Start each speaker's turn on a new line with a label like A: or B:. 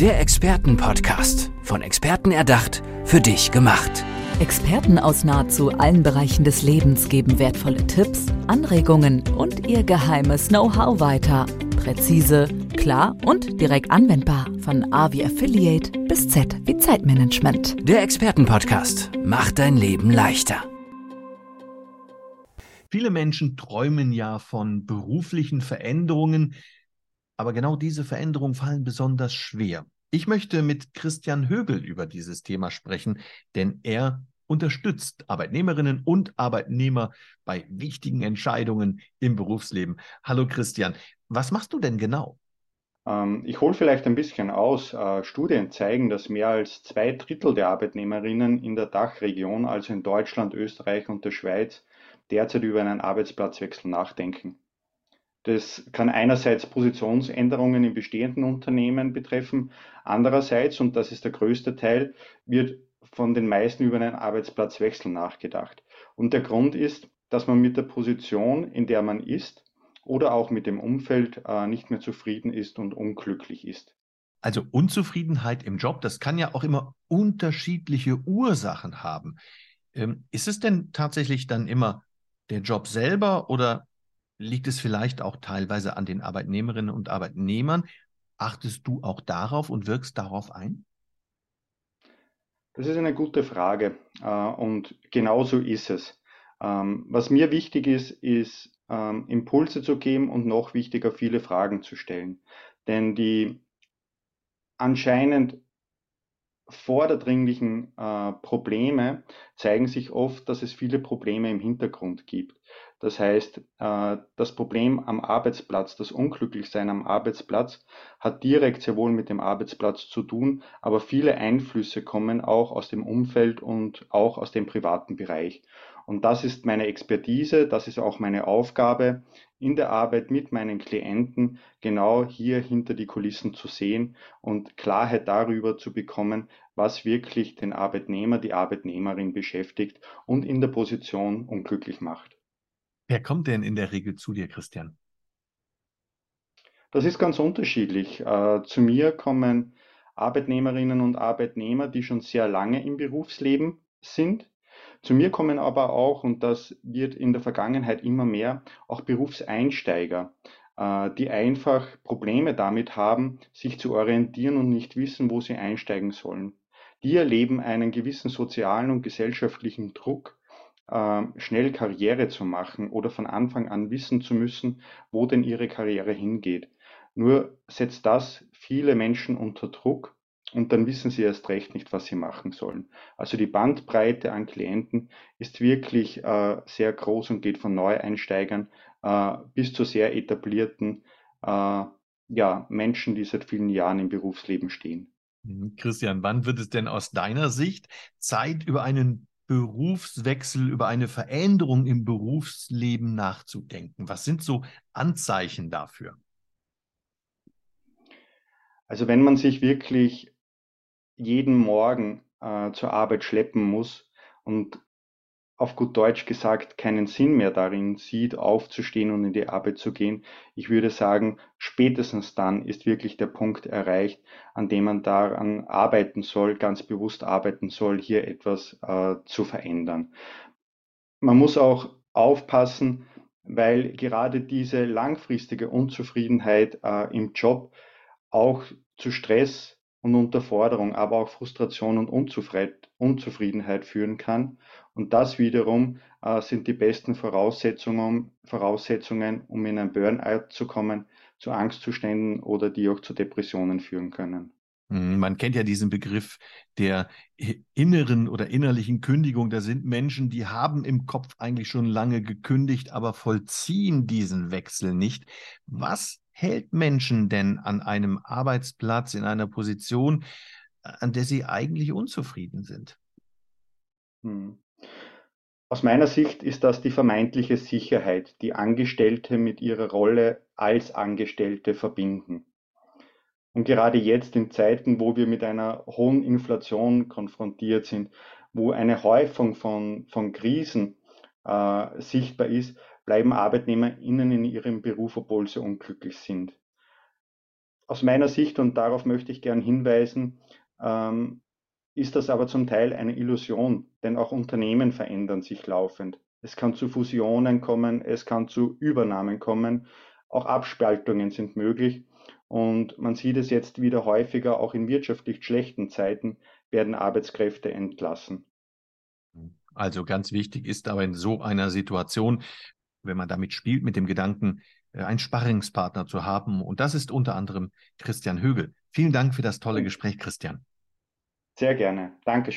A: Der Expertenpodcast. Von Experten erdacht, für dich gemacht.
B: Experten aus nahezu allen Bereichen des Lebens geben wertvolle Tipps, Anregungen und ihr geheimes Know-how weiter. Präzise, klar und direkt anwendbar. Von A wie Affiliate bis Z wie Zeitmanagement.
A: Der Expertenpodcast macht dein Leben leichter.
C: Viele Menschen träumen ja von beruflichen Veränderungen, aber genau diese Veränderungen fallen besonders schwer. Ich möchte mit Christian Högel über dieses Thema sprechen, denn er unterstützt Arbeitnehmerinnen und Arbeitnehmer bei wichtigen Entscheidungen im Berufsleben. Hallo Christian, was machst du denn genau?
D: Ähm, ich hole vielleicht ein bisschen aus. Äh, Studien zeigen, dass mehr als zwei Drittel der Arbeitnehmerinnen in der Dachregion, also in Deutschland, Österreich und der Schweiz, derzeit über einen Arbeitsplatzwechsel nachdenken. Das kann einerseits Positionsänderungen in bestehenden Unternehmen betreffen, andererseits, und das ist der größte Teil, wird von den meisten über einen Arbeitsplatzwechsel nachgedacht. Und der Grund ist, dass man mit der Position, in der man ist, oder auch mit dem Umfeld äh, nicht mehr zufrieden ist und unglücklich ist.
C: Also Unzufriedenheit im Job, das kann ja auch immer unterschiedliche Ursachen haben. Ähm, ist es denn tatsächlich dann immer der Job selber oder Liegt es vielleicht auch teilweise an den Arbeitnehmerinnen und Arbeitnehmern? Achtest du auch darauf und wirkst darauf ein?
D: Das ist eine gute Frage äh, und genau so ist es. Ähm, was mir wichtig ist, ist ähm, Impulse zu geben und noch wichtiger, viele Fragen zu stellen. Denn die anscheinend vorderdringlichen äh, Probleme zeigen sich oft, dass es viele Probleme im Hintergrund gibt. Das heißt, äh, das Problem am Arbeitsplatz, das Unglücklichsein am Arbeitsplatz hat direkt sehr wohl mit dem Arbeitsplatz zu tun, aber viele Einflüsse kommen auch aus dem Umfeld und auch aus dem privaten Bereich. Und das ist meine Expertise, das ist auch meine Aufgabe in der Arbeit mit meinen Klienten, genau hier hinter die Kulissen zu sehen und Klarheit darüber zu bekommen, was wirklich den Arbeitnehmer, die Arbeitnehmerin beschäftigt und in der Position unglücklich macht.
C: Wer kommt denn in der Regel zu dir, Christian?
D: Das ist ganz unterschiedlich. Äh, zu mir kommen Arbeitnehmerinnen und Arbeitnehmer, die schon sehr lange im Berufsleben sind. Zu mir kommen aber auch, und das wird in der Vergangenheit immer mehr, auch Berufseinsteiger, äh, die einfach Probleme damit haben, sich zu orientieren und nicht wissen, wo sie einsteigen sollen. Die erleben einen gewissen sozialen und gesellschaftlichen Druck, schnell Karriere zu machen oder von Anfang an wissen zu müssen, wo denn ihre Karriere hingeht. Nur setzt das viele Menschen unter Druck und dann wissen sie erst recht nicht, was sie machen sollen. Also die Bandbreite an Klienten ist wirklich äh, sehr groß und geht von Neueinsteigern äh, bis zu sehr etablierten äh, ja, Menschen, die seit vielen Jahren im Berufsleben stehen.
C: Mhm. Christian, wann wird es denn aus deiner Sicht Zeit, über einen Berufswechsel, über eine Veränderung im Berufsleben nachzudenken? Was sind so Anzeichen dafür?
D: Also wenn man sich wirklich jeden Morgen äh, zur Arbeit schleppen muss und auf gut Deutsch gesagt keinen Sinn mehr darin sieht, aufzustehen und in die Arbeit zu gehen. Ich würde sagen, spätestens dann ist wirklich der Punkt erreicht, an dem man daran arbeiten soll, ganz bewusst arbeiten soll, hier etwas äh, zu verändern. Man muss auch aufpassen, weil gerade diese langfristige Unzufriedenheit äh, im Job auch zu Stress und Unterforderung, aber auch Frustration und Unzufriedenheit führen kann. Und das wiederum äh, sind die besten Voraussetzungen, Voraussetzungen, um in ein Burnout zu kommen, zu Angstzuständen oder die auch zu Depressionen führen können.
C: Mhm, man kennt ja diesen Begriff der inneren oder innerlichen Kündigung. Da sind Menschen, die haben im Kopf eigentlich schon lange gekündigt, aber vollziehen diesen Wechsel nicht. Was hält Menschen denn an einem Arbeitsplatz, in einer Position, an der sie eigentlich unzufrieden sind?
D: Hm. Aus meiner Sicht ist das die vermeintliche Sicherheit, die Angestellte mit ihrer Rolle als Angestellte verbinden. Und gerade jetzt in Zeiten, wo wir mit einer hohen Inflation konfrontiert sind, wo eine Häufung von, von Krisen äh, sichtbar ist, bleiben ArbeitnehmerInnen in ihrem Beruf, obwohl sie unglücklich sind. aus meiner Sicht, und darauf möchte ich gern hinweisen, ähm, ist das aber zum Teil eine Illusion, denn auch Unternehmen verändern sich laufend. Es kann zu Fusionen kommen, es kann zu Übernahmen kommen, auch Abspaltungen sind möglich. Und man sieht es jetzt wieder häufiger, auch in wirtschaftlich schlechten Zeiten werden Arbeitskräfte entlassen.
C: Also ganz wichtig ist aber in so einer Situation, wenn man damit spielt, mit dem Gedanken, äh, einen Sparringspartner zu haben. Und das ist unter anderem Christian Högel. Vielen Dank für das tolle Gespräch, Christian.
D: Sehr gerne. Dankeschön.